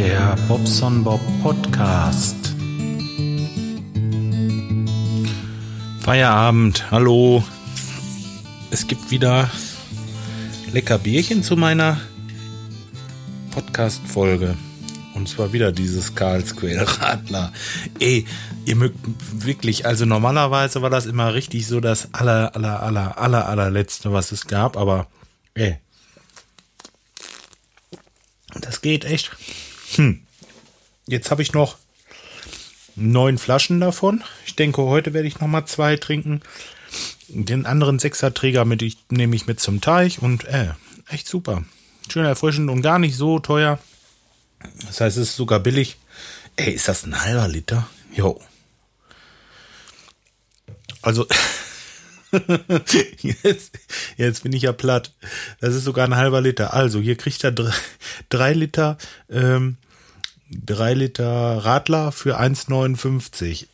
Der Bobson Bob Podcast. Feierabend, hallo. Es gibt wieder lecker Bierchen zu meiner Podcast-Folge. Und zwar wieder dieses Karlsquell Radler. Ey, ihr mögt wirklich, also normalerweise war das immer richtig so das aller, aller, aller, aller, allerletzte, was es gab, aber ey, das geht echt. Hm. Jetzt habe ich noch neun Flaschen davon. Ich denke, heute werde ich noch mal zwei trinken. Den anderen Sechserträger mit ich, nehme ich mit zum Teich und äh, echt super. Schön erfrischend und gar nicht so teuer. Das heißt, es ist sogar billig. Ey, ist das ein halber Liter? Jo. Also, jetzt, jetzt bin ich ja platt. Das ist sogar ein halber Liter. Also, hier kriegt er drei, drei Liter, ähm, drei Liter Radler für 1,59.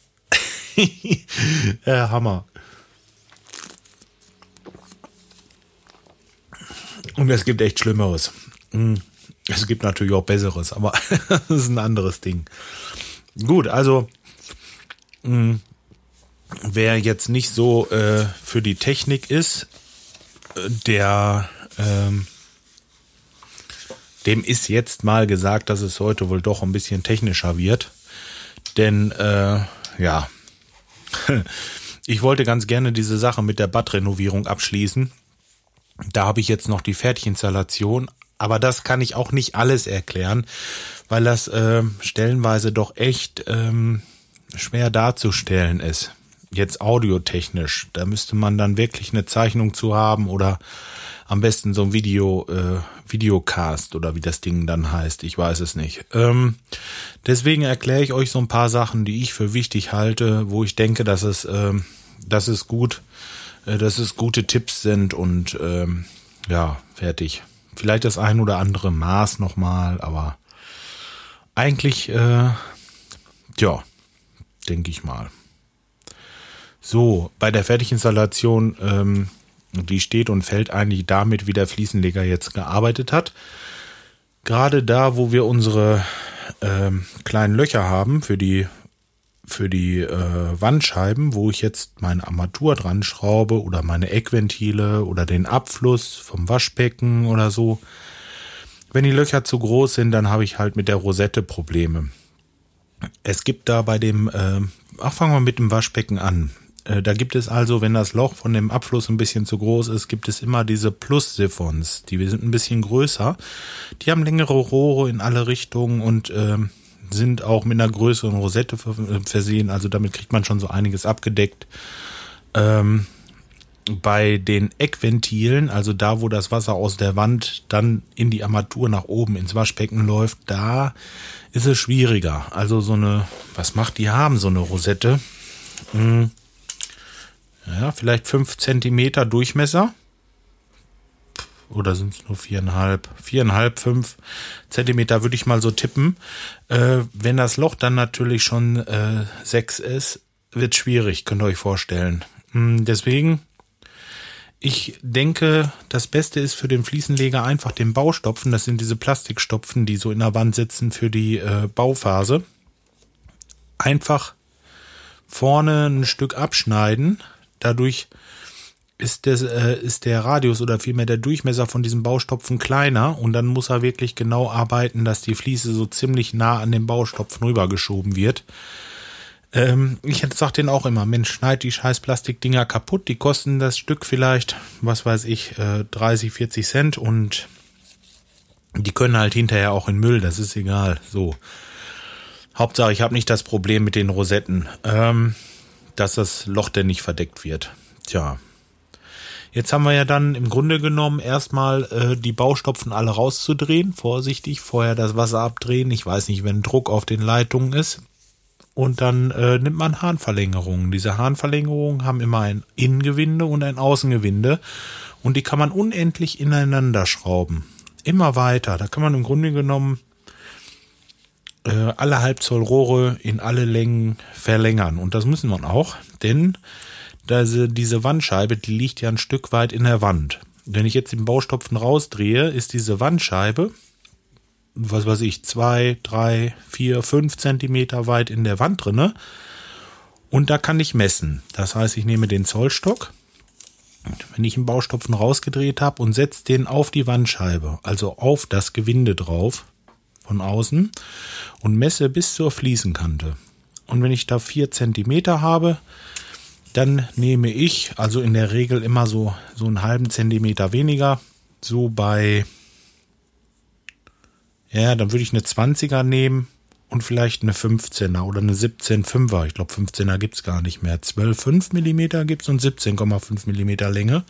ja, Hammer. Und es gibt echt Schlimmeres. Hm. Es gibt natürlich auch Besseres, aber das ist ein anderes Ding. Gut, also hm, wer jetzt nicht so äh, für die Technik ist, der ähm, dem ist jetzt mal gesagt, dass es heute wohl doch ein bisschen technischer wird. Denn äh, ja, ich wollte ganz gerne diese Sache mit der Badrenovierung abschließen. Da habe ich jetzt noch die Fertiginstallation, aber das kann ich auch nicht alles erklären, weil das äh, stellenweise doch echt ähm, schwer darzustellen ist. Jetzt audiotechnisch. Da müsste man dann wirklich eine Zeichnung zu haben oder am besten so ein Video, äh, Videocast oder wie das Ding dann heißt. Ich weiß es nicht. Ähm, deswegen erkläre ich euch so ein paar Sachen, die ich für wichtig halte, wo ich denke, dass es, äh, dass es gut, äh, dass es gute Tipps sind und ähm, ja, fertig. Vielleicht das ein oder andere Maß nochmal, aber eigentlich, äh, ja, denke ich mal. So, bei der Fertiginstallation, ähm, die steht und fällt eigentlich damit, wie der Fliesenleger jetzt gearbeitet hat. Gerade da, wo wir unsere ähm, kleinen Löcher haben für die für die äh, Wandscheiben, wo ich jetzt meine Armatur dran schraube oder meine Eckventile oder den Abfluss vom Waschbecken oder so. Wenn die Löcher zu groß sind, dann habe ich halt mit der Rosette Probleme. Es gibt da bei dem, äh, ach fangen wir mit dem Waschbecken an. Äh, da gibt es also, wenn das Loch von dem Abfluss ein bisschen zu groß ist, gibt es immer diese Plus-Siphons. Die sind ein bisschen größer. Die haben längere Rohre in alle Richtungen und äh, sind auch mit einer größeren Rosette versehen. Also damit kriegt man schon so einiges abgedeckt. Ähm, bei den Eckventilen, also da, wo das Wasser aus der Wand dann in die Armatur nach oben ins Waschbecken läuft, da ist es schwieriger. Also so eine, was macht die haben, so eine Rosette? Hm ja, vielleicht fünf Zentimeter Durchmesser. Oder sind es nur viereinhalb? Viereinhalb, fünf Zentimeter würde ich mal so tippen. Äh, wenn das Loch dann natürlich schon äh, sechs ist, wird schwierig, könnt ihr euch vorstellen. Hm, deswegen, ich denke, das Beste ist für den Fliesenleger einfach den Baustopfen. Das sind diese Plastikstopfen, die so in der Wand sitzen für die äh, Bauphase. Einfach vorne ein Stück abschneiden, Dadurch ist, des, äh, ist der Radius oder vielmehr der Durchmesser von diesem Baustopfen kleiner und dann muss er wirklich genau arbeiten, dass die Fliese so ziemlich nah an den Baustopfen rübergeschoben wird. Ähm, ich sag den auch immer, Mensch, schneid die scheiß Plastikdinger kaputt, die kosten das Stück vielleicht, was weiß ich, äh, 30, 40 Cent und die können halt hinterher auch in Müll, das ist egal. So. Hauptsache, ich habe nicht das Problem mit den Rosetten. Ähm, dass das Loch denn nicht verdeckt wird. Tja. Jetzt haben wir ja dann im Grunde genommen erstmal äh, die Baustopfen alle rauszudrehen. Vorsichtig, vorher das Wasser abdrehen. Ich weiß nicht, wenn Druck auf den Leitungen ist. Und dann äh, nimmt man Hahnverlängerungen. Diese Hahnverlängerungen haben immer ein Innengewinde und ein Außengewinde. Und die kann man unendlich ineinander schrauben. Immer weiter. Da kann man im Grunde genommen äh, alle Halbzoll Rohre in alle Längen verlängern. Und das müssen wir auch, denn diese, diese Wandscheibe, die liegt ja ein Stück weit in der Wand. Wenn ich jetzt den Baustopfen rausdrehe, ist diese Wandscheibe was weiß ich, zwei, drei, vier, fünf Zentimeter weit in der Wand drinne. Und da kann ich messen. Das heißt, ich nehme den Zollstock, wenn ich einen Baustopfen rausgedreht habe und setze den auf die Wandscheibe, also auf das Gewinde drauf von außen und messe bis zur Fliesenkante. Und wenn ich da vier Zentimeter habe, dann nehme ich, also in der Regel immer so, so einen halben Zentimeter weniger, so bei, ja, dann würde ich eine 20er nehmen und vielleicht eine 15er oder eine 17,5er. Ich glaube, 15er gibt es gar nicht mehr. 12,5 mm gibt es und 17,5 mm Länge.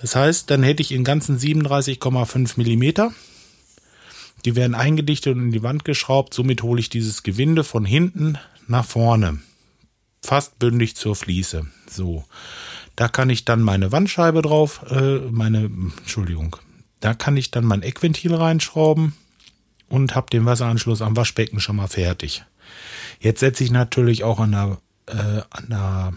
Das heißt, dann hätte ich in ganzen 37,5 mm. Die werden eingedichtet und in die Wand geschraubt. Somit hole ich dieses Gewinde von hinten nach vorne. Fast bündig zur Fliese. So. Da kann ich dann meine Wandscheibe drauf, äh, meine, Entschuldigung. Da kann ich dann mein Eckventil reinschrauben und habe den Wasseranschluss am Waschbecken schon mal fertig. Jetzt setze ich natürlich auch an der, äh, an der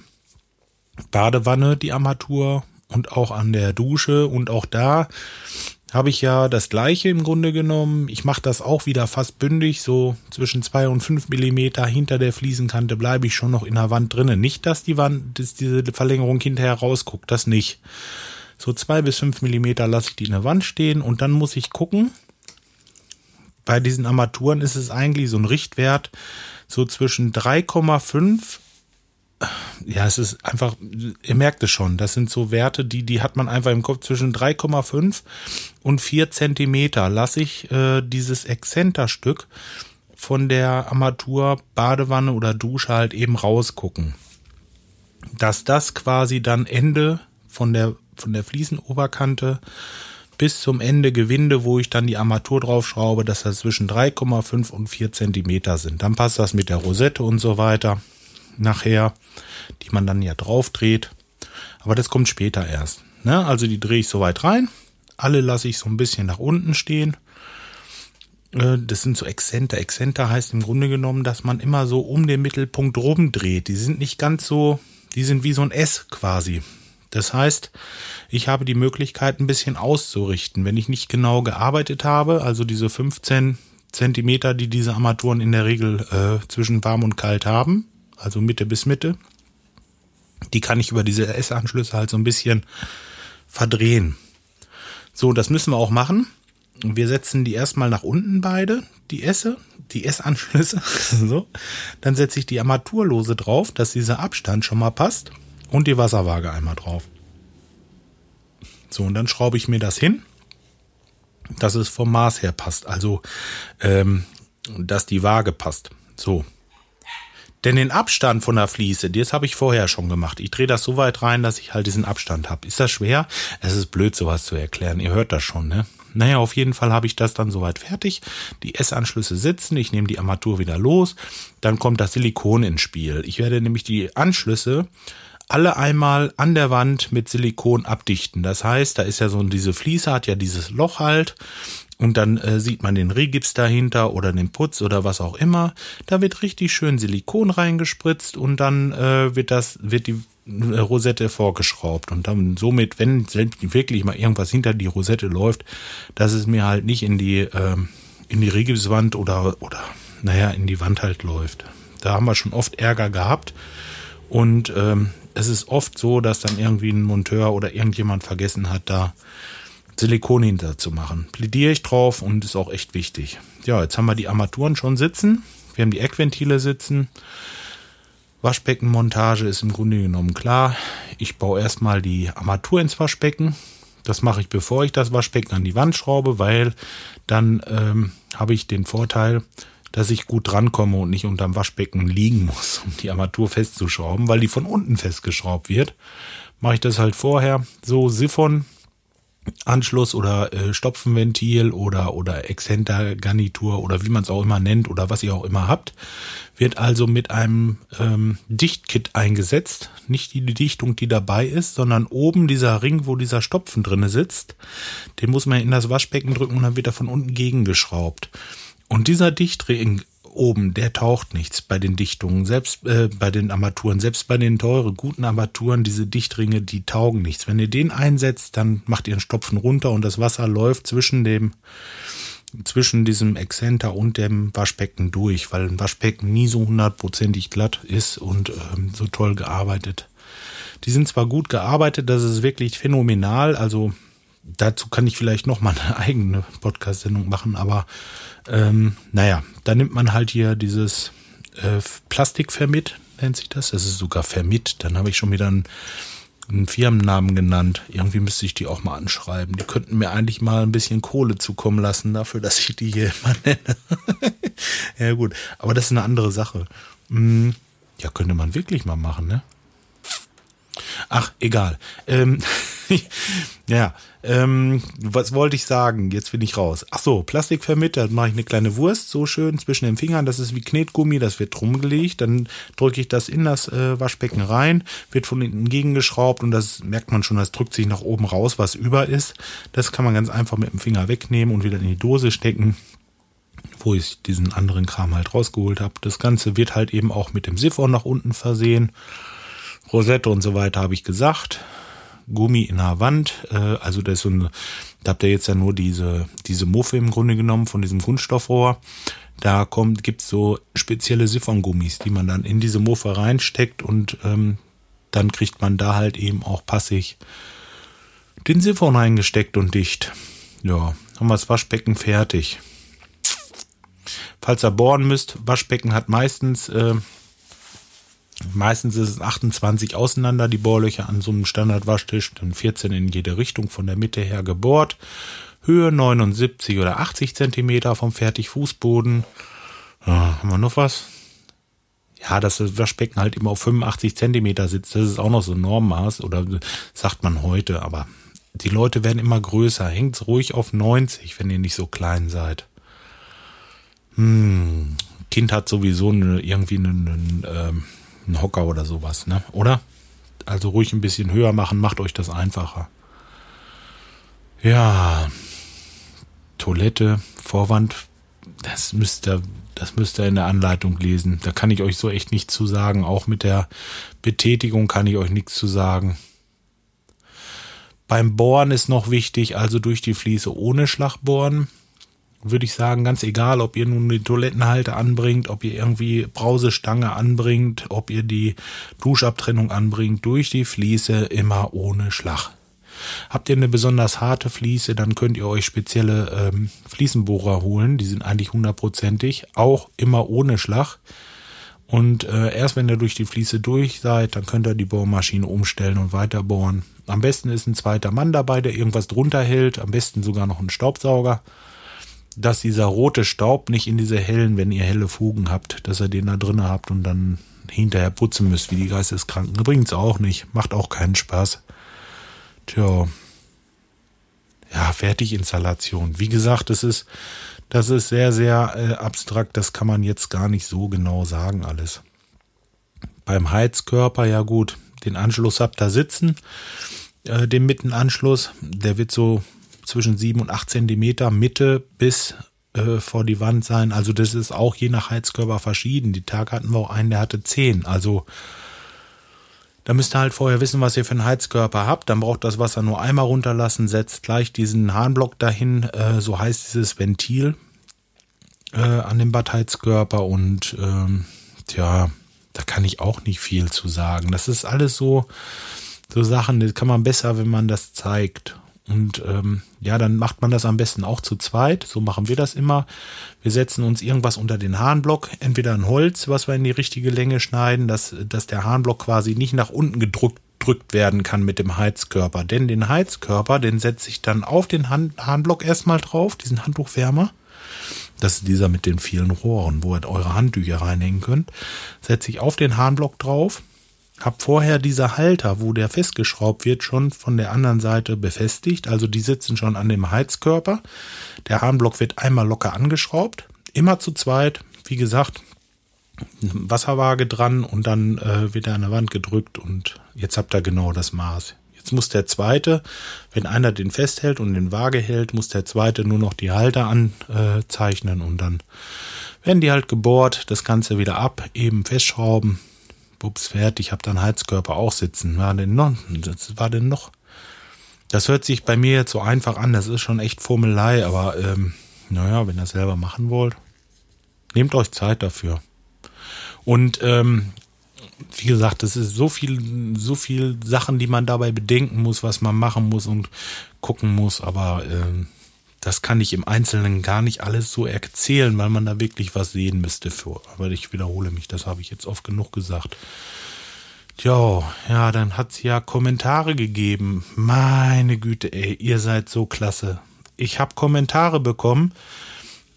Badewanne die Armatur und auch an der Dusche und auch da habe ich ja das gleiche im Grunde genommen. Ich mache das auch wieder fast bündig, so zwischen zwei und fünf Millimeter hinter der Fliesenkante bleibe ich schon noch in der Wand drinnen. Nicht, dass die Wand, dass diese Verlängerung hinterher rausguckt, das nicht. So zwei bis fünf Millimeter lasse ich die in der Wand stehen und dann muss ich gucken, bei diesen Armaturen ist es eigentlich so ein Richtwert so zwischen 3,5 ja, es ist einfach, ihr merkt es schon, das sind so Werte, die, die hat man einfach im Kopf zwischen 3,5 und 4 Zentimeter. Lasse ich äh, dieses Exzenterstück von der Armatur, Badewanne oder Dusche halt eben rausgucken. Dass das quasi dann Ende von der, von der Fliesenoberkante bis zum Ende Gewinde, wo ich dann die Armatur draufschraube, dass das zwischen 3,5 und 4 Zentimeter sind. Dann passt das mit der Rosette und so weiter nachher, die man dann ja drauf dreht. Aber das kommt später erst. Ne? Also die drehe ich so weit rein. Alle lasse ich so ein bisschen nach unten stehen. Äh, das sind so Exzenter. Exzenter heißt im Grunde genommen, dass man immer so um den Mittelpunkt rumdreht. Die sind nicht ganz so, die sind wie so ein S quasi. Das heißt, ich habe die Möglichkeit, ein bisschen auszurichten. Wenn ich nicht genau gearbeitet habe, also diese 15 Zentimeter, die diese Armaturen in der Regel äh, zwischen warm und kalt haben, also Mitte bis Mitte, die kann ich über diese S-Anschlüsse halt so ein bisschen verdrehen. So, das müssen wir auch machen. Wir setzen die erstmal nach unten beide, die S, die S-Anschlüsse. so. Dann setze ich die Armaturlose drauf, dass dieser Abstand schon mal passt und die Wasserwaage einmal drauf. So, und dann schraube ich mir das hin, dass es vom Maß her passt. Also, ähm, dass die Waage passt. So. Denn den Abstand von der Fliese, das habe ich vorher schon gemacht. Ich drehe das so weit rein, dass ich halt diesen Abstand habe. Ist das schwer? Es ist blöd, sowas zu erklären. Ihr hört das schon, ne? Naja, auf jeden Fall habe ich das dann soweit fertig. Die S-Anschlüsse sitzen, ich nehme die Armatur wieder los, dann kommt das Silikon ins Spiel. Ich werde nämlich die Anschlüsse alle einmal an der Wand mit Silikon abdichten. Das heißt, da ist ja so diese Fliese hat ja dieses Loch halt und dann äh, sieht man den Regips dahinter oder den Putz oder was auch immer. Da wird richtig schön Silikon reingespritzt und dann äh, wird das wird die äh, Rosette vorgeschraubt und dann somit, wenn wirklich mal irgendwas hinter die Rosette läuft, dass es mir halt nicht in die äh, in die Regipswand oder oder naja in die Wand halt läuft. Da haben wir schon oft Ärger gehabt und ähm, es ist oft so, dass dann irgendwie ein Monteur oder irgendjemand vergessen hat, da Silikon hinter zu machen. Plädiere ich drauf und ist auch echt wichtig. Ja, jetzt haben wir die Armaturen schon sitzen. Wir haben die Eckventile sitzen. Waschbeckenmontage ist im Grunde genommen klar. Ich baue erstmal die Armatur ins Waschbecken. Das mache ich, bevor ich das Waschbecken an die Wand schraube, weil dann ähm, habe ich den Vorteil, dass ich gut drankomme und nicht unterm Waschbecken liegen muss, um die Armatur festzuschrauben, weil die von unten festgeschraubt wird. Mache ich das halt vorher so Siphon Anschluss oder äh, Stopfenventil oder oder Exzenter-Garnitur oder wie man es auch immer nennt oder was ihr auch immer habt, wird also mit einem ähm, Dichtkit eingesetzt. Nicht die Dichtung, die dabei ist, sondern oben dieser Ring, wo dieser Stopfen drinne sitzt, den muss man in das Waschbecken drücken und dann wird er von unten gegengeschraubt. Und dieser Dichtring oben, der taucht nichts bei den Dichtungen, selbst äh, bei den Armaturen, selbst bei den teuren, guten Armaturen, diese Dichtringe, die taugen nichts. Wenn ihr den einsetzt, dann macht ihr einen Stopfen runter und das Wasser läuft zwischen dem zwischen diesem Exzenter und dem Waschbecken durch, weil ein Waschbecken nie so hundertprozentig glatt ist und ähm, so toll gearbeitet. Die sind zwar gut gearbeitet, das ist wirklich phänomenal, also dazu kann ich vielleicht noch mal eine eigene Podcast-Sendung machen, aber ähm, naja, da nimmt man halt hier dieses äh, Plastikvermit, nennt sich das. Das ist sogar Vermit. Dann habe ich schon wieder einen, einen, Firmennamen genannt. Irgendwie müsste ich die auch mal anschreiben. Die könnten mir eigentlich mal ein bisschen Kohle zukommen lassen dafür, dass ich die hier immer nenne. ja gut, aber das ist eine andere Sache. Hm, ja, könnte man wirklich mal machen, ne? Ach, egal. Ähm, ja, ähm, was wollte ich sagen? Jetzt bin ich raus. Ach so, Plastikvermitt, da mache ich eine kleine Wurst, so schön zwischen den Fingern. Das ist wie Knetgummi, das wird rumgelegt. Dann drücke ich das in das äh, Waschbecken rein, wird von hinten gegengeschraubt und das merkt man schon, das drückt sich nach oben raus, was über ist. Das kann man ganz einfach mit dem Finger wegnehmen und wieder in die Dose stecken wo ich diesen anderen Kram halt rausgeholt habe. Das Ganze wird halt eben auch mit dem Siphon nach unten versehen. Rosette und so weiter habe ich gesagt. Gummi in der Wand, äh, also das ist so ein, da habt ihr jetzt ja nur diese, diese Muffe im Grunde genommen von diesem Kunststoffrohr. Da kommt, gibt's so spezielle Siphongummis, die man dann in diese Muffe reinsteckt und ähm, dann kriegt man da halt eben auch passig den Siphon reingesteckt und dicht. Ja, haben wir das Waschbecken fertig. Falls ihr bohren müsst, Waschbecken hat meistens äh, Meistens ist es 28 auseinander, die Bohrlöcher an so einem Standardwaschtisch, dann 14 in jede Richtung von der Mitte her gebohrt. Höhe 79 oder 80 Zentimeter vom Fertigfußboden. Ja, haben wir noch was? Ja, dass das Waschbecken halt immer auf 85 Zentimeter sitzt, das ist auch noch so ein Normmaß oder sagt man heute, aber die Leute werden immer größer. Hängt's ruhig auf 90, wenn ihr nicht so klein seid. Hm, Kind hat sowieso eine, irgendwie einen, einen ähm, ein Hocker oder sowas, ne? Oder? Also ruhig ein bisschen höher machen, macht euch das einfacher. Ja, Toilette, Vorwand, das müsst ihr, das müsst ihr in der Anleitung lesen. Da kann ich euch so echt nichts zu sagen. Auch mit der Betätigung kann ich euch nichts zu sagen. Beim Bohren ist noch wichtig, also durch die Fliese ohne Schlag bohren würde ich sagen, ganz egal, ob ihr nun die Toilettenhalte anbringt, ob ihr irgendwie Brausestange anbringt, ob ihr die Duschabtrennung anbringt, durch die Fliese immer ohne Schlag. Habt ihr eine besonders harte Fliese, dann könnt ihr euch spezielle ähm, Fliesenbohrer holen. Die sind eigentlich hundertprozentig, auch immer ohne Schlag. Und äh, erst wenn ihr durch die Fliese durch seid, dann könnt ihr die Bohrmaschine umstellen und weiter bohren. Am besten ist ein zweiter Mann dabei, der irgendwas drunter hält. Am besten sogar noch ein Staubsauger dass dieser rote Staub nicht in diese hellen, wenn ihr helle Fugen habt, dass ihr den da drin habt und dann hinterher putzen müsst, wie die Geisteskranken. Bringt's auch nicht. Macht auch keinen Spaß. Tja. Ja, Fertiginstallation. Wie gesagt, das ist, das ist sehr, sehr äh, abstrakt. Das kann man jetzt gar nicht so genau sagen, alles. Beim Heizkörper, ja gut, den Anschluss habt ihr sitzen, äh, den Mittenanschluss. Der wird so zwischen sieben und acht Zentimeter Mitte bis äh, vor die Wand sein. Also das ist auch je nach Heizkörper verschieden. Die Tag hatten wir auch einen, der hatte zehn. Also da müsst ihr halt vorher wissen, was ihr für einen Heizkörper habt. Dann braucht das Wasser nur einmal runterlassen, setzt gleich diesen Harnblock dahin, äh, so heißt dieses Ventil äh, an dem Badheizkörper und ähm, tja, da kann ich auch nicht viel zu sagen. Das ist alles so, so Sachen, das kann man besser, wenn man das zeigt. Und ähm, ja, dann macht man das am besten auch zu zweit. So machen wir das immer. Wir setzen uns irgendwas unter den Harnblock, entweder ein Holz, was wir in die richtige Länge schneiden, dass, dass der Harnblock quasi nicht nach unten gedrückt drückt werden kann mit dem Heizkörper. Denn den Heizkörper, den setze ich dann auf den Harnblock erstmal drauf, diesen Handtuchwärmer. Das ist dieser mit den vielen Rohren, wo ihr eure Handtücher reinhängen könnt. Setze ich auf den Harnblock drauf hab vorher diese Halter, wo der festgeschraubt wird, schon von der anderen Seite befestigt. Also die sitzen schon an dem Heizkörper. Der Harnblock wird einmal locker angeschraubt. Immer zu zweit. Wie gesagt, Wasserwaage dran und dann äh, wird er an der Wand gedrückt und jetzt habt ihr genau das Maß. Jetzt muss der zweite, wenn einer den festhält und den Waage hält, muss der zweite nur noch die Halter anzeichnen und dann werden die halt gebohrt, das Ganze wieder ab, eben festschrauben, Bups, fertig, hab dann Heizkörper auch sitzen. War denn noch? Das war denn noch? Das hört sich bei mir jetzt so einfach an, das ist schon echt Formelei, aber ähm, naja, wenn ihr selber machen wollt, nehmt euch Zeit dafür. Und ähm, wie gesagt, es ist so viel, so viel Sachen, die man dabei bedenken muss, was man machen muss und gucken muss, aber äh, das kann ich im Einzelnen gar nicht alles so erzählen, weil man da wirklich was sehen müsste für. Aber ich wiederhole mich, das habe ich jetzt oft genug gesagt. Tja, ja, dann hat's ja Kommentare gegeben. Meine Güte, ey, ihr seid so klasse. Ich habe Kommentare bekommen.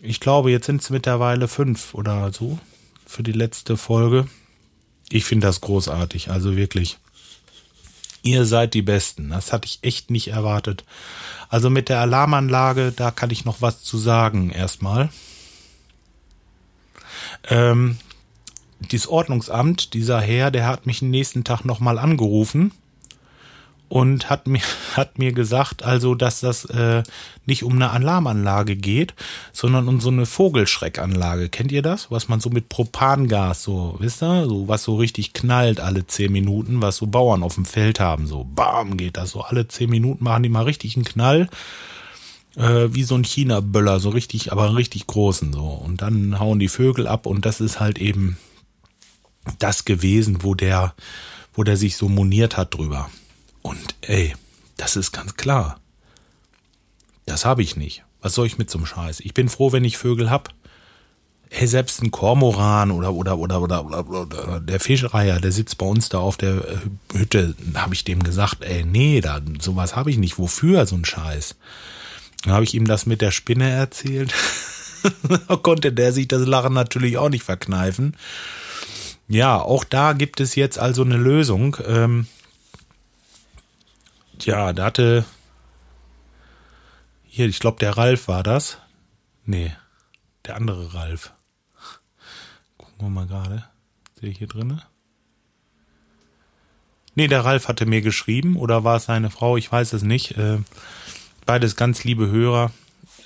Ich glaube, jetzt sind es mittlerweile fünf oder so für die letzte Folge. Ich finde das großartig, also wirklich. Ihr seid die Besten. Das hatte ich echt nicht erwartet. Also mit der Alarmanlage, da kann ich noch was zu sagen erstmal. Ähm, dieses Ordnungsamt, dieser Herr, der hat mich den nächsten Tag nochmal angerufen und hat mir, hat mir gesagt, also, dass das äh, nicht um eine Alarmanlage geht, sondern um so eine Vogelschreckanlage. Kennt ihr das? Was man so mit Propangas, so, wisst ihr, so was so richtig knallt alle zehn Minuten, was so Bauern auf dem Feld haben, so bam geht das so alle zehn Minuten machen die mal richtig einen Knall. Äh, wie so ein China-Böller, so richtig, aber richtig großen so. Und dann hauen die Vögel ab und das ist halt eben das gewesen, wo der, wo der sich so moniert hat drüber. Und ey, das ist ganz klar. Das habe ich nicht. Was soll ich mit so einem Scheiß? Ich bin froh, wenn ich Vögel hab. Ey, selbst ein Kormoran oder oder oder oder, oder, oder der Fischreiher, der sitzt bei uns da auf der äh, Hütte, habe ich dem gesagt, ey, nee, da sowas habe ich nicht. Wofür so ein Scheiß? Dann habe ich ihm das mit der Spinne erzählt. konnte der sich das Lachen natürlich auch nicht verkneifen. Ja, auch da gibt es jetzt also eine Lösung. Ähm, ja, da hatte hier, ich glaube, der Ralf war das. Nee, der andere Ralf. Gucken wir mal gerade. Sehe ich hier drinne? Nee, der Ralf hatte mir geschrieben oder war es seine Frau? Ich weiß es nicht. Äh, beides ganz liebe Hörer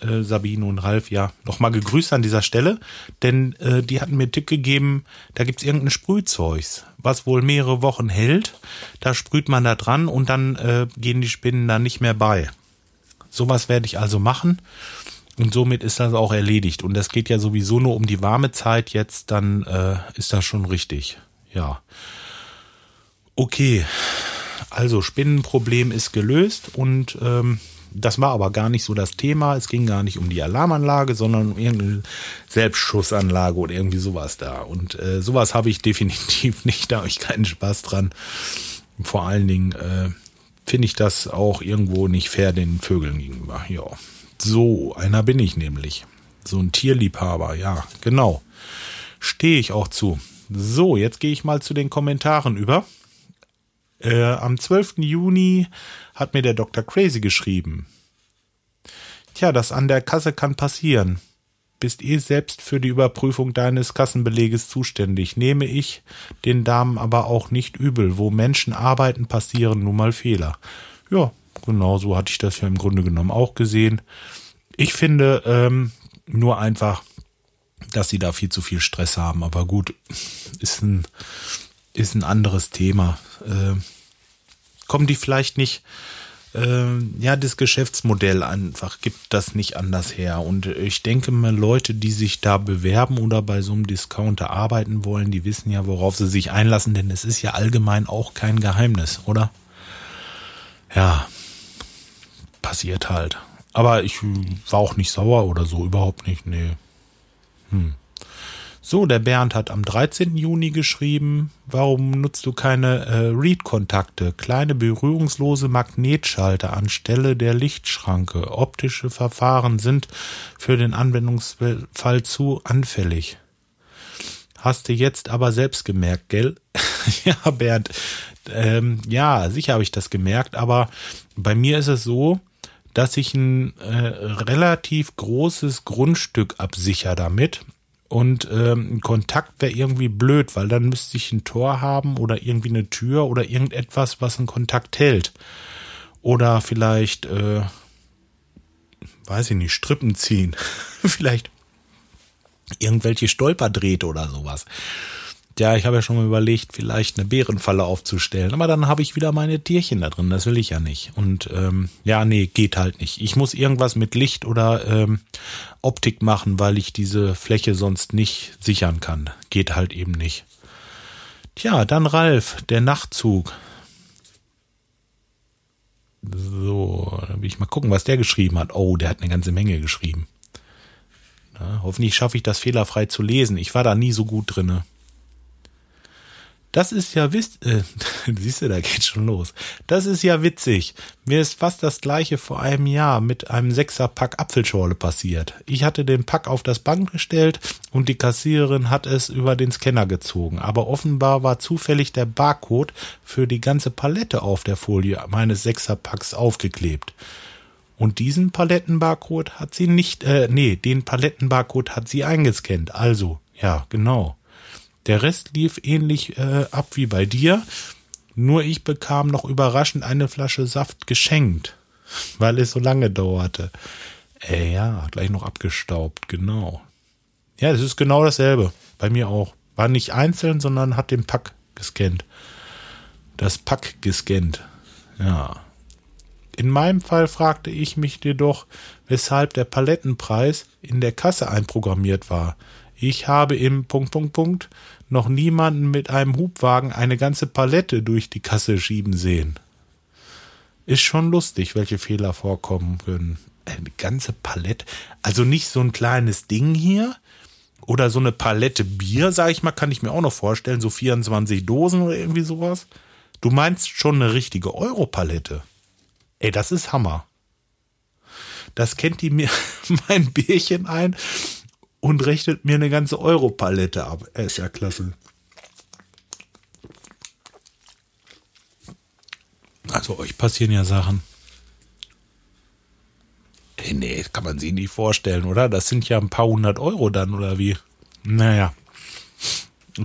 äh, Sabine und Ralf, ja, nochmal gegrüßt an dieser Stelle, denn äh, die hatten mir einen Tipp gegeben, da gibt's irgendein Sprühzeugs, was wohl mehrere Wochen hält. Da sprüht man da dran und dann äh, gehen die Spinnen da nicht mehr bei. Sowas werde ich also machen. Und somit ist das auch erledigt. Und das geht ja sowieso nur um die warme Zeit jetzt, dann äh, ist das schon richtig. Ja. Okay. Also Spinnenproblem ist gelöst und ähm, das war aber gar nicht so das Thema. Es ging gar nicht um die Alarmanlage, sondern um irgendeine Selbstschussanlage oder irgendwie sowas da. Und äh, sowas habe ich definitiv nicht. Da habe ich keinen Spaß dran. Vor allen Dingen äh, finde ich das auch irgendwo nicht fair den Vögeln gegenüber. Ja, so einer bin ich nämlich. So ein Tierliebhaber, ja, genau. Stehe ich auch zu. So, jetzt gehe ich mal zu den Kommentaren über. Äh, am 12. Juni hat mir der Dr. Crazy geschrieben. Tja, das an der Kasse kann passieren. Bist eh selbst für die Überprüfung deines Kassenbeleges zuständig. Nehme ich den Damen aber auch nicht übel. Wo Menschen arbeiten, passieren nun mal Fehler. Ja, genau so hatte ich das ja im Grunde genommen auch gesehen. Ich finde ähm, nur einfach, dass sie da viel zu viel Stress haben. Aber gut, ist ein, ist ein anderes Thema. Äh, kommen die vielleicht nicht, äh, ja, das Geschäftsmodell einfach gibt das nicht anders her. Und ich denke mal, Leute, die sich da bewerben oder bei so einem Discounter arbeiten wollen, die wissen ja, worauf sie sich einlassen, denn es ist ja allgemein auch kein Geheimnis, oder? Ja, passiert halt. Aber ich war auch nicht sauer oder so, überhaupt nicht, nee. Hm. So, der Bernd hat am 13. Juni geschrieben, warum nutzt du keine äh, Read-Kontakte, kleine berührungslose Magnetschalter anstelle der Lichtschranke? Optische Verfahren sind für den Anwendungsfall zu anfällig. Hast du jetzt aber selbst gemerkt, gell? ja, Bernd, ähm, ja, sicher habe ich das gemerkt, aber bei mir ist es so, dass ich ein äh, relativ großes Grundstück absichere damit und ähm, Kontakt wäre irgendwie blöd, weil dann müsste ich ein Tor haben oder irgendwie eine Tür oder irgendetwas, was einen Kontakt hält. Oder vielleicht, äh, weiß ich nicht, Strippen ziehen. vielleicht irgendwelche Stolperdrähte oder sowas. Ja, ich habe ja schon mal überlegt, vielleicht eine Bärenfalle aufzustellen, aber dann habe ich wieder meine Tierchen da drin, das will ich ja nicht. Und ähm, ja, nee, geht halt nicht. Ich muss irgendwas mit Licht oder ähm, Optik machen, weil ich diese Fläche sonst nicht sichern kann. Geht halt eben nicht. Tja, dann Ralf, der Nachtzug. So, dann will ich mal gucken, was der geschrieben hat. Oh, der hat eine ganze Menge geschrieben. Na, hoffentlich schaffe ich das fehlerfrei zu lesen. Ich war da nie so gut drinne. Das ist ja wisst, äh, siehst du, da geht schon los. Das ist ja witzig. Mir ist fast das gleiche vor einem Jahr mit einem Sechser-Pack Apfelschorle passiert. Ich hatte den Pack auf das Band gestellt und die Kassiererin hat es über den Scanner gezogen. Aber offenbar war zufällig der Barcode für die ganze Palette auf der Folie meines Sechser-Packs aufgeklebt. Und diesen Palettenbarcode hat sie nicht, äh, nee, den Palettenbarcode hat sie eingescannt. Also, ja, genau. Der Rest lief ähnlich äh, ab wie bei dir, nur ich bekam noch überraschend eine Flasche Saft geschenkt, weil es so lange dauerte. Äh, ja, gleich noch abgestaubt, genau. Ja, das ist genau dasselbe. Bei mir auch. War nicht einzeln, sondern hat den Pack gescannt. Das Pack gescannt. Ja. In meinem Fall fragte ich mich jedoch, weshalb der Palettenpreis in der Kasse einprogrammiert war. Ich habe im Punkt, Punkt, Punkt noch niemanden mit einem Hubwagen eine ganze Palette durch die Kasse schieben sehen. Ist schon lustig, welche Fehler vorkommen können. Eine ganze Palette, also nicht so ein kleines Ding hier oder so eine Palette Bier, sag ich mal, kann ich mir auch noch vorstellen, so 24 Dosen oder irgendwie sowas. Du meinst schon eine richtige Europalette. Ey, das ist Hammer. Das kennt die mir mein Bärchen ein und rechnet mir eine ganze Europalette ab. Er ist ja klasse. Also euch passieren ja Sachen. Hey, nee, kann man sich nicht vorstellen, oder? Das sind ja ein paar hundert Euro dann, oder wie? Naja.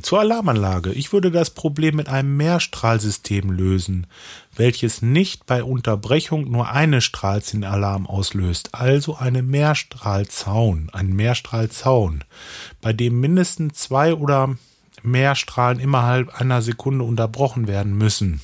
Zur Alarmanlage. Ich würde das Problem mit einem Mehrstrahlsystem lösen, welches nicht bei Unterbrechung nur eine Strahlziehalarm auslöst, also eine Mehrstrahlzaun, ein Mehrstrahlzaun, bei dem mindestens zwei oder mehr Strahlen innerhalb einer Sekunde unterbrochen werden müssen.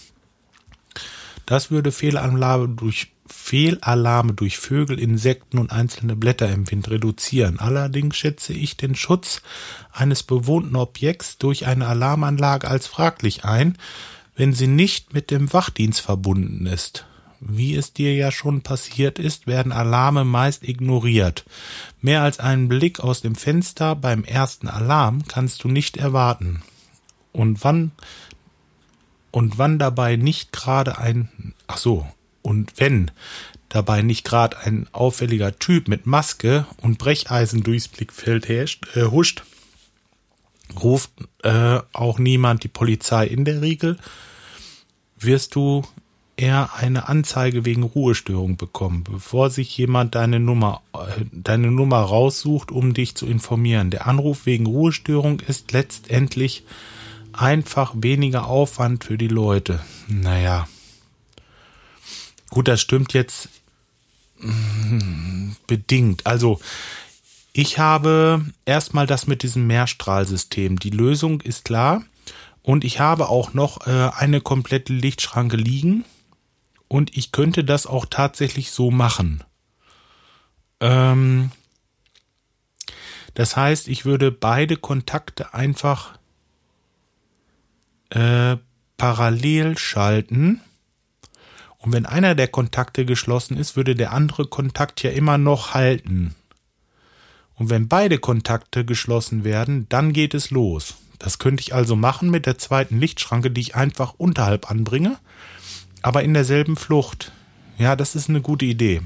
Das würde Fehlalarme durch Fehlalarme durch Vögel, Insekten und einzelne Blätter im Wind reduzieren. Allerdings schätze ich den Schutz eines bewohnten Objekts durch eine Alarmanlage als fraglich ein, wenn sie nicht mit dem Wachdienst verbunden ist. Wie es dir ja schon passiert ist, werden Alarme meist ignoriert. Mehr als einen Blick aus dem Fenster beim ersten Alarm kannst du nicht erwarten. Und wann und wann dabei nicht gerade ein ach so, und wenn dabei nicht gerade ein auffälliger Typ mit Maske und Brecheisen durchs Blickfeld herrscht, äh, huscht, ruft äh, auch niemand die Polizei in der Regel, wirst du eher eine Anzeige wegen Ruhestörung bekommen, bevor sich jemand deine Nummer, äh, deine Nummer raussucht, um dich zu informieren. Der Anruf wegen Ruhestörung ist letztendlich einfach weniger Aufwand für die Leute. Naja, Gut, das stimmt jetzt mm, bedingt. Also, ich habe erstmal das mit diesem Mehrstrahlsystem. Die Lösung ist klar. Und ich habe auch noch äh, eine komplette Lichtschranke liegen. Und ich könnte das auch tatsächlich so machen. Ähm, das heißt, ich würde beide Kontakte einfach äh, parallel schalten. Und wenn einer der Kontakte geschlossen ist, würde der andere Kontakt ja immer noch halten. Und wenn beide Kontakte geschlossen werden, dann geht es los. Das könnte ich also machen mit der zweiten Lichtschranke, die ich einfach unterhalb anbringe, aber in derselben Flucht. Ja, das ist eine gute Idee.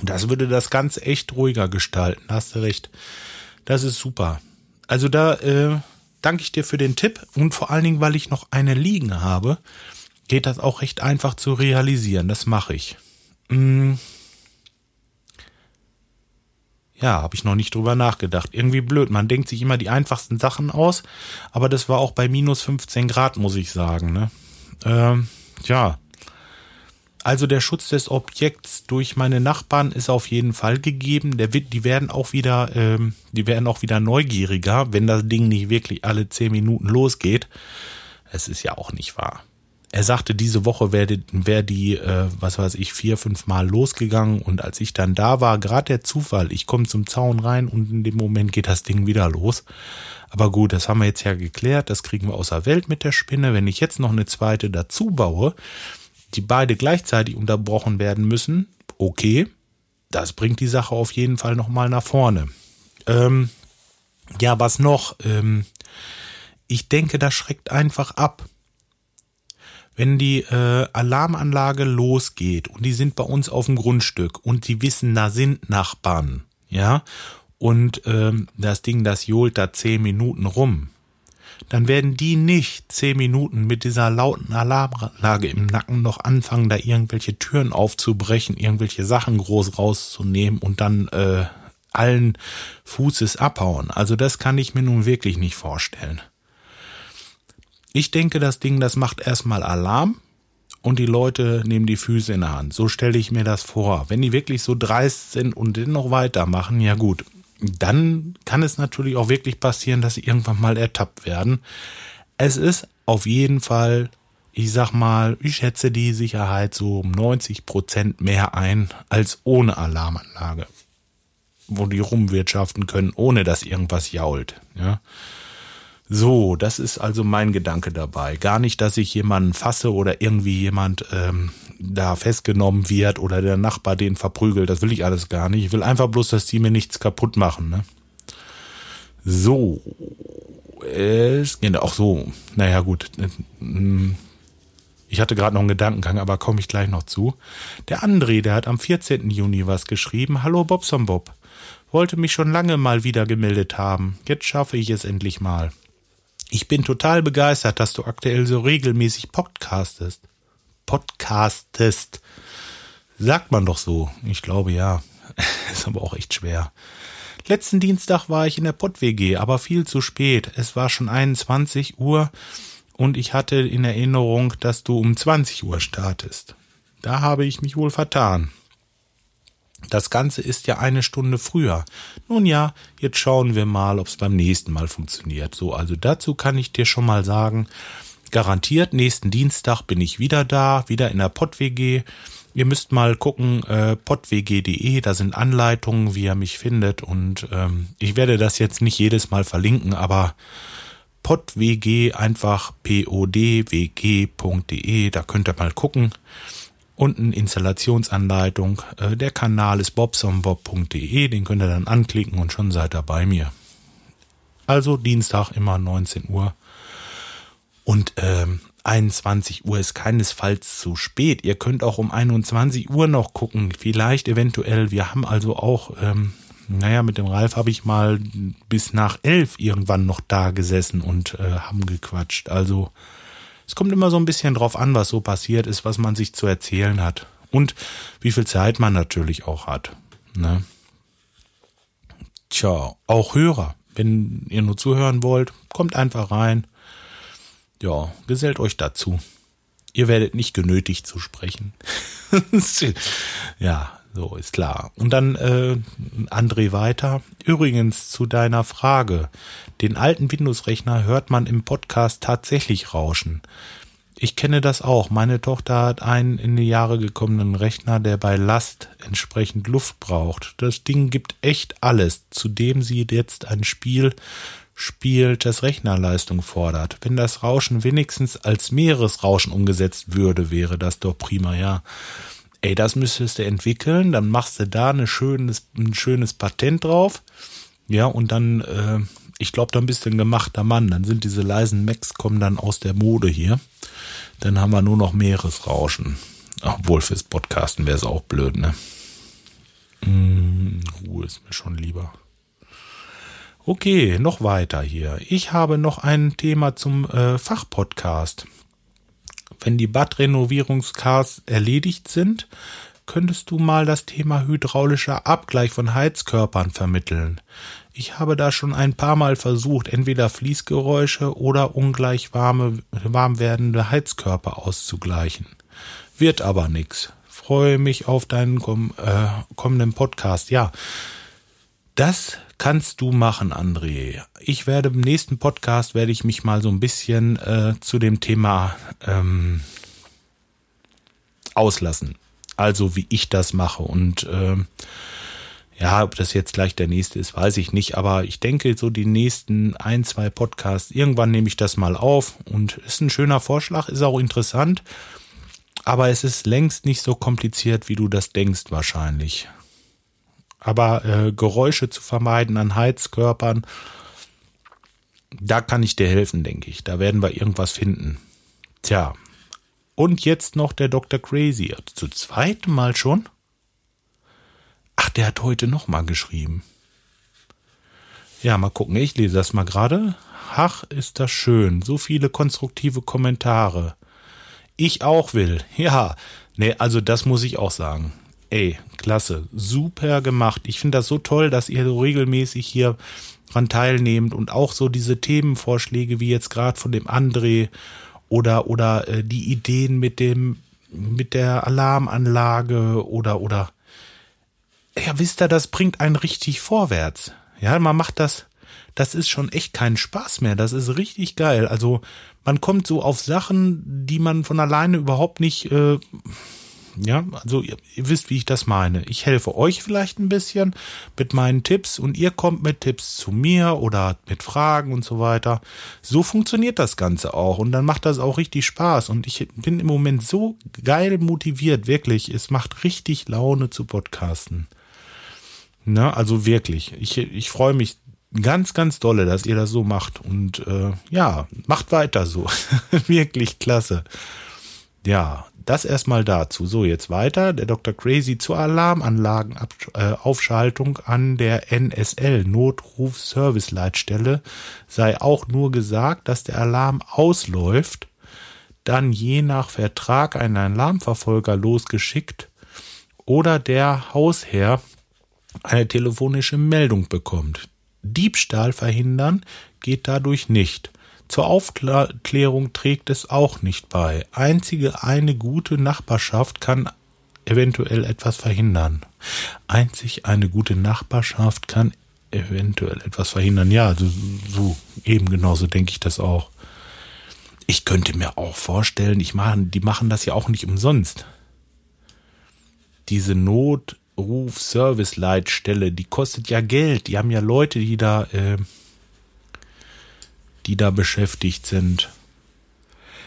Das würde das Ganze echt ruhiger gestalten. Hast du recht. Das ist super. Also da äh, danke ich dir für den Tipp und vor allen Dingen, weil ich noch eine liegen habe geht das auch recht einfach zu realisieren. Das mache ich. Hm. Ja, habe ich noch nicht drüber nachgedacht. Irgendwie blöd. Man denkt sich immer die einfachsten Sachen aus, aber das war auch bei minus 15 Grad, muss ich sagen. Ne? Ähm, ja. also der Schutz des Objekts durch meine Nachbarn ist auf jeden Fall gegeben. Der die werden auch wieder, ähm, die werden auch wieder neugieriger, wenn das Ding nicht wirklich alle zehn Minuten losgeht. Es ist ja auch nicht wahr. Er sagte, diese Woche wäre wär die, äh, was weiß ich, vier, fünf Mal losgegangen und als ich dann da war, gerade der Zufall, ich komme zum Zaun rein und in dem Moment geht das Ding wieder los. Aber gut, das haben wir jetzt ja geklärt, das kriegen wir außer Welt mit der Spinne. Wenn ich jetzt noch eine zweite dazu baue, die beide gleichzeitig unterbrochen werden müssen, okay, das bringt die Sache auf jeden Fall nochmal nach vorne. Ähm, ja, was noch? Ähm, ich denke, das schreckt einfach ab. Wenn die äh, Alarmanlage losgeht und die sind bei uns auf dem Grundstück und die wissen, da sind Nachbarn, ja, und ähm, das Ding, das johlt da zehn Minuten rum, dann werden die nicht zehn Minuten mit dieser lauten Alarmanlage im Nacken noch anfangen, da irgendwelche Türen aufzubrechen, irgendwelche Sachen groß rauszunehmen und dann äh, allen Fußes abhauen. Also das kann ich mir nun wirklich nicht vorstellen. Ich denke, das Ding, das macht erstmal Alarm und die Leute nehmen die Füße in der Hand. So stelle ich mir das vor. Wenn die wirklich so dreist sind und dennoch weitermachen, ja gut, dann kann es natürlich auch wirklich passieren, dass sie irgendwann mal ertappt werden. Es ist auf jeden Fall, ich sag mal, ich schätze die Sicherheit so um 90 Prozent mehr ein als ohne Alarmanlage, wo die rumwirtschaften können, ohne dass irgendwas jault. Ja. So, das ist also mein Gedanke dabei. Gar nicht, dass ich jemanden fasse oder irgendwie jemand ähm, da festgenommen wird oder der Nachbar den verprügelt. Das will ich alles gar nicht. Ich will einfach bloß, dass die mir nichts kaputt machen. Ne? So, es geht auch so. Naja, gut. Ich hatte gerade noch einen Gedankengang, aber komme ich gleich noch zu. Der André, der hat am 14. Juni was geschrieben. Hallo Bobson Bob. Wollte mich schon lange mal wieder gemeldet haben. Jetzt schaffe ich es endlich mal. Ich bin total begeistert, dass du aktuell so regelmäßig podcastest. Podcastest. Sagt man doch so. Ich glaube ja. Ist aber auch echt schwer. Letzten Dienstag war ich in der Pott-WG, aber viel zu spät. Es war schon 21 Uhr und ich hatte in Erinnerung, dass du um 20 Uhr startest. Da habe ich mich wohl vertan. Das Ganze ist ja eine Stunde früher. Nun ja, jetzt schauen wir mal, ob es beim nächsten Mal funktioniert. So, also dazu kann ich dir schon mal sagen, garantiert nächsten Dienstag bin ich wieder da, wieder in der PodWG. Ihr müsst mal gucken, äh, podwg.de, da sind Anleitungen, wie ihr mich findet. Und ähm, ich werde das jetzt nicht jedes Mal verlinken, aber podwg einfach podwg.de, da könnt ihr mal gucken unten Installationsanleitung. Äh, der Kanal ist bobsonbob.de, den könnt ihr dann anklicken und schon seid ihr bei mir. Also Dienstag immer 19 Uhr. Und ähm, 21 Uhr ist keinesfalls zu spät. Ihr könnt auch um 21 Uhr noch gucken. Vielleicht eventuell. Wir haben also auch, ähm, naja, mit dem Ralf habe ich mal bis nach elf irgendwann noch da gesessen und äh, haben gequatscht. Also es kommt immer so ein bisschen drauf an, was so passiert ist, was man sich zu erzählen hat. Und wie viel Zeit man natürlich auch hat. Ne? Tja, auch Hörer. Wenn ihr nur zuhören wollt, kommt einfach rein. Ja, gesellt euch dazu. Ihr werdet nicht genötigt zu sprechen. ja, so ist klar. Und dann äh, André weiter. Übrigens zu deiner Frage. Den alten Windows-Rechner hört man im Podcast tatsächlich rauschen. Ich kenne das auch. Meine Tochter hat einen in die Jahre gekommenen Rechner, der bei Last entsprechend Luft braucht. Das Ding gibt echt alles, zudem sie jetzt ein Spiel spielt, das Rechnerleistung fordert. Wenn das Rauschen wenigstens als Meeresrauschen umgesetzt würde, wäre das doch prima, ja ey, das müsstest du entwickeln, dann machst du da eine schönes, ein schönes Patent drauf. Ja, und dann, äh, ich glaube, dann bist du ein gemachter Mann. Dann sind diese leisen Macs kommen dann aus der Mode hier. Dann haben wir nur noch Meeresrauschen. Obwohl fürs Podcasten wäre es auch blöd, ne? Mm, Ruhe ist mir schon lieber. Okay, noch weiter hier. Ich habe noch ein Thema zum äh, Fachpodcast wenn die Badrenovierungscars erledigt sind, könntest du mal das Thema hydraulischer Abgleich von Heizkörpern vermitteln. Ich habe da schon ein paar Mal versucht, entweder Fließgeräusche oder ungleich warme, warm werdende Heizkörper auszugleichen. Wird aber nix. Freue mich auf deinen komm, äh, kommenden Podcast. Ja, das kannst du machen, André. Ich werde im nächsten Podcast werde ich mich mal so ein bisschen äh, zu dem Thema ähm, auslassen. Also wie ich das mache und äh, ja, ob das jetzt gleich der nächste ist, weiß ich nicht. Aber ich denke, so die nächsten ein, zwei Podcasts, irgendwann nehme ich das mal auf. Und ist ein schöner Vorschlag, ist auch interessant. Aber es ist längst nicht so kompliziert, wie du das denkst, wahrscheinlich. Aber äh, Geräusche zu vermeiden an Heizkörpern, da kann ich dir helfen, denke ich. Da werden wir irgendwas finden. Tja. Und jetzt noch der Dr. Crazy. Zu zweitem Mal schon? Ach, der hat heute nochmal geschrieben. Ja, mal gucken. Ich lese das mal gerade. Ach, ist das schön. So viele konstruktive Kommentare. Ich auch will. Ja, nee, also das muss ich auch sagen. Ey, klasse. Super gemacht. Ich finde das so toll, dass ihr so regelmäßig hier dran teilnehmt und auch so diese Themenvorschläge wie jetzt gerade von dem André oder oder äh, die Ideen mit dem mit der Alarmanlage oder oder ja, wisst ihr, das bringt einen richtig vorwärts. Ja, man macht das, das ist schon echt kein Spaß mehr. Das ist richtig geil. Also man kommt so auf Sachen, die man von alleine überhaupt nicht, äh, ja, also ihr, ihr wisst, wie ich das meine. Ich helfe euch vielleicht ein bisschen mit meinen Tipps und ihr kommt mit Tipps zu mir oder mit Fragen und so weiter. So funktioniert das Ganze auch und dann macht das auch richtig Spaß und ich bin im Moment so geil motiviert, wirklich. Es macht richtig Laune zu podcasten. Ne, also wirklich. Ich, ich freue mich ganz, ganz dolle, dass ihr das so macht. Und äh, ja, macht weiter so. wirklich klasse. Ja, das erstmal dazu. So, jetzt weiter. Der Dr. Crazy zur Alarmanlagenaufschaltung an der NSL Notruf-Service-Leitstelle sei auch nur gesagt, dass der Alarm ausläuft, dann je nach Vertrag ein Alarmverfolger losgeschickt oder der Hausherr eine telefonische Meldung bekommt. Diebstahl verhindern geht dadurch nicht. Zur Aufklärung trägt es auch nicht bei. Einzige eine gute Nachbarschaft kann eventuell etwas verhindern. Einzig eine gute Nachbarschaft kann eventuell etwas verhindern. Ja, so, so eben genauso denke ich das auch. Ich könnte mir auch vorstellen, ich machen, die machen das ja auch nicht umsonst. Diese Not, Ruf-Service-Leitstelle, die kostet ja Geld. Die haben ja Leute, die da, äh, die da beschäftigt sind.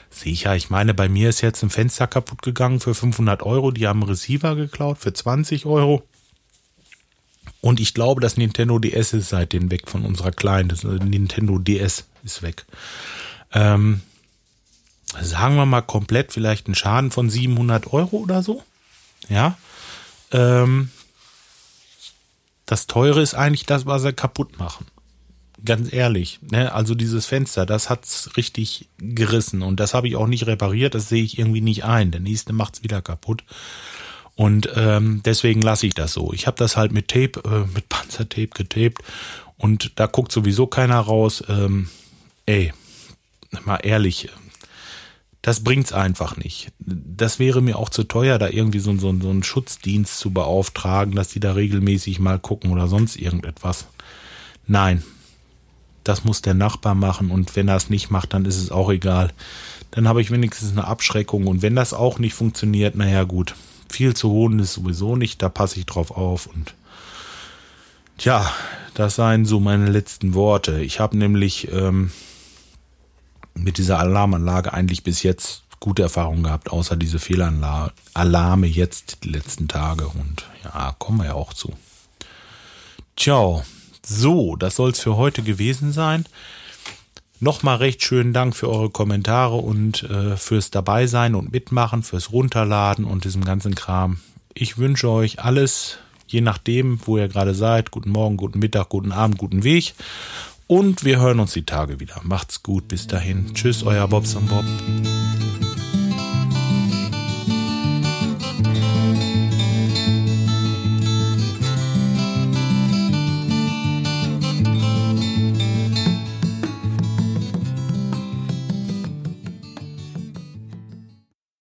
Sicher, ich meine, bei mir ist jetzt ein Fenster kaputt gegangen für 500 Euro. Die haben Receiver geklaut für 20 Euro. Und ich glaube, das Nintendo DS ist seitdem weg von unserer Kleinen. Das Nintendo DS ist weg. Ähm, sagen wir mal komplett vielleicht einen Schaden von 700 Euro oder so. Ja. Ähm, das Teure ist eigentlich das, was sie kaputt machen. Ganz ehrlich, ne? also dieses Fenster, das hat's richtig gerissen und das habe ich auch nicht repariert, das sehe ich irgendwie nicht ein. Der nächste macht's wieder kaputt. Und ähm, deswegen lasse ich das so. Ich habe das halt mit Tape, äh, mit Panzertape getaped und da guckt sowieso keiner raus. Ähm, ey, mal ehrlich, das bringt's einfach nicht. Das wäre mir auch zu teuer, da irgendwie so, so, so einen Schutzdienst zu beauftragen, dass die da regelmäßig mal gucken oder sonst irgendetwas. Nein, das muss der Nachbar machen und wenn er es nicht macht, dann ist es auch egal. Dann habe ich wenigstens eine Abschreckung und wenn das auch nicht funktioniert, naja gut, viel zu holen ist sowieso nicht, da passe ich drauf auf und tja, das seien so meine letzten Worte. Ich habe nämlich ähm, mit dieser Alarmanlage eigentlich bis jetzt gute Erfahrungen gehabt, außer diese Fehlalarme jetzt die letzten Tage. Und ja, kommen wir ja auch zu. Ciao. So, das soll es für heute gewesen sein. Nochmal recht schönen Dank für eure Kommentare und äh, fürs Dabeisein und Mitmachen, fürs Runterladen und diesem ganzen Kram. Ich wünsche euch alles, je nachdem, wo ihr gerade seid. Guten Morgen, guten Mittag, guten Abend, guten Weg. Und wir hören uns die Tage wieder. Macht's gut, bis dahin. Tschüss, euer Bobs und Bob.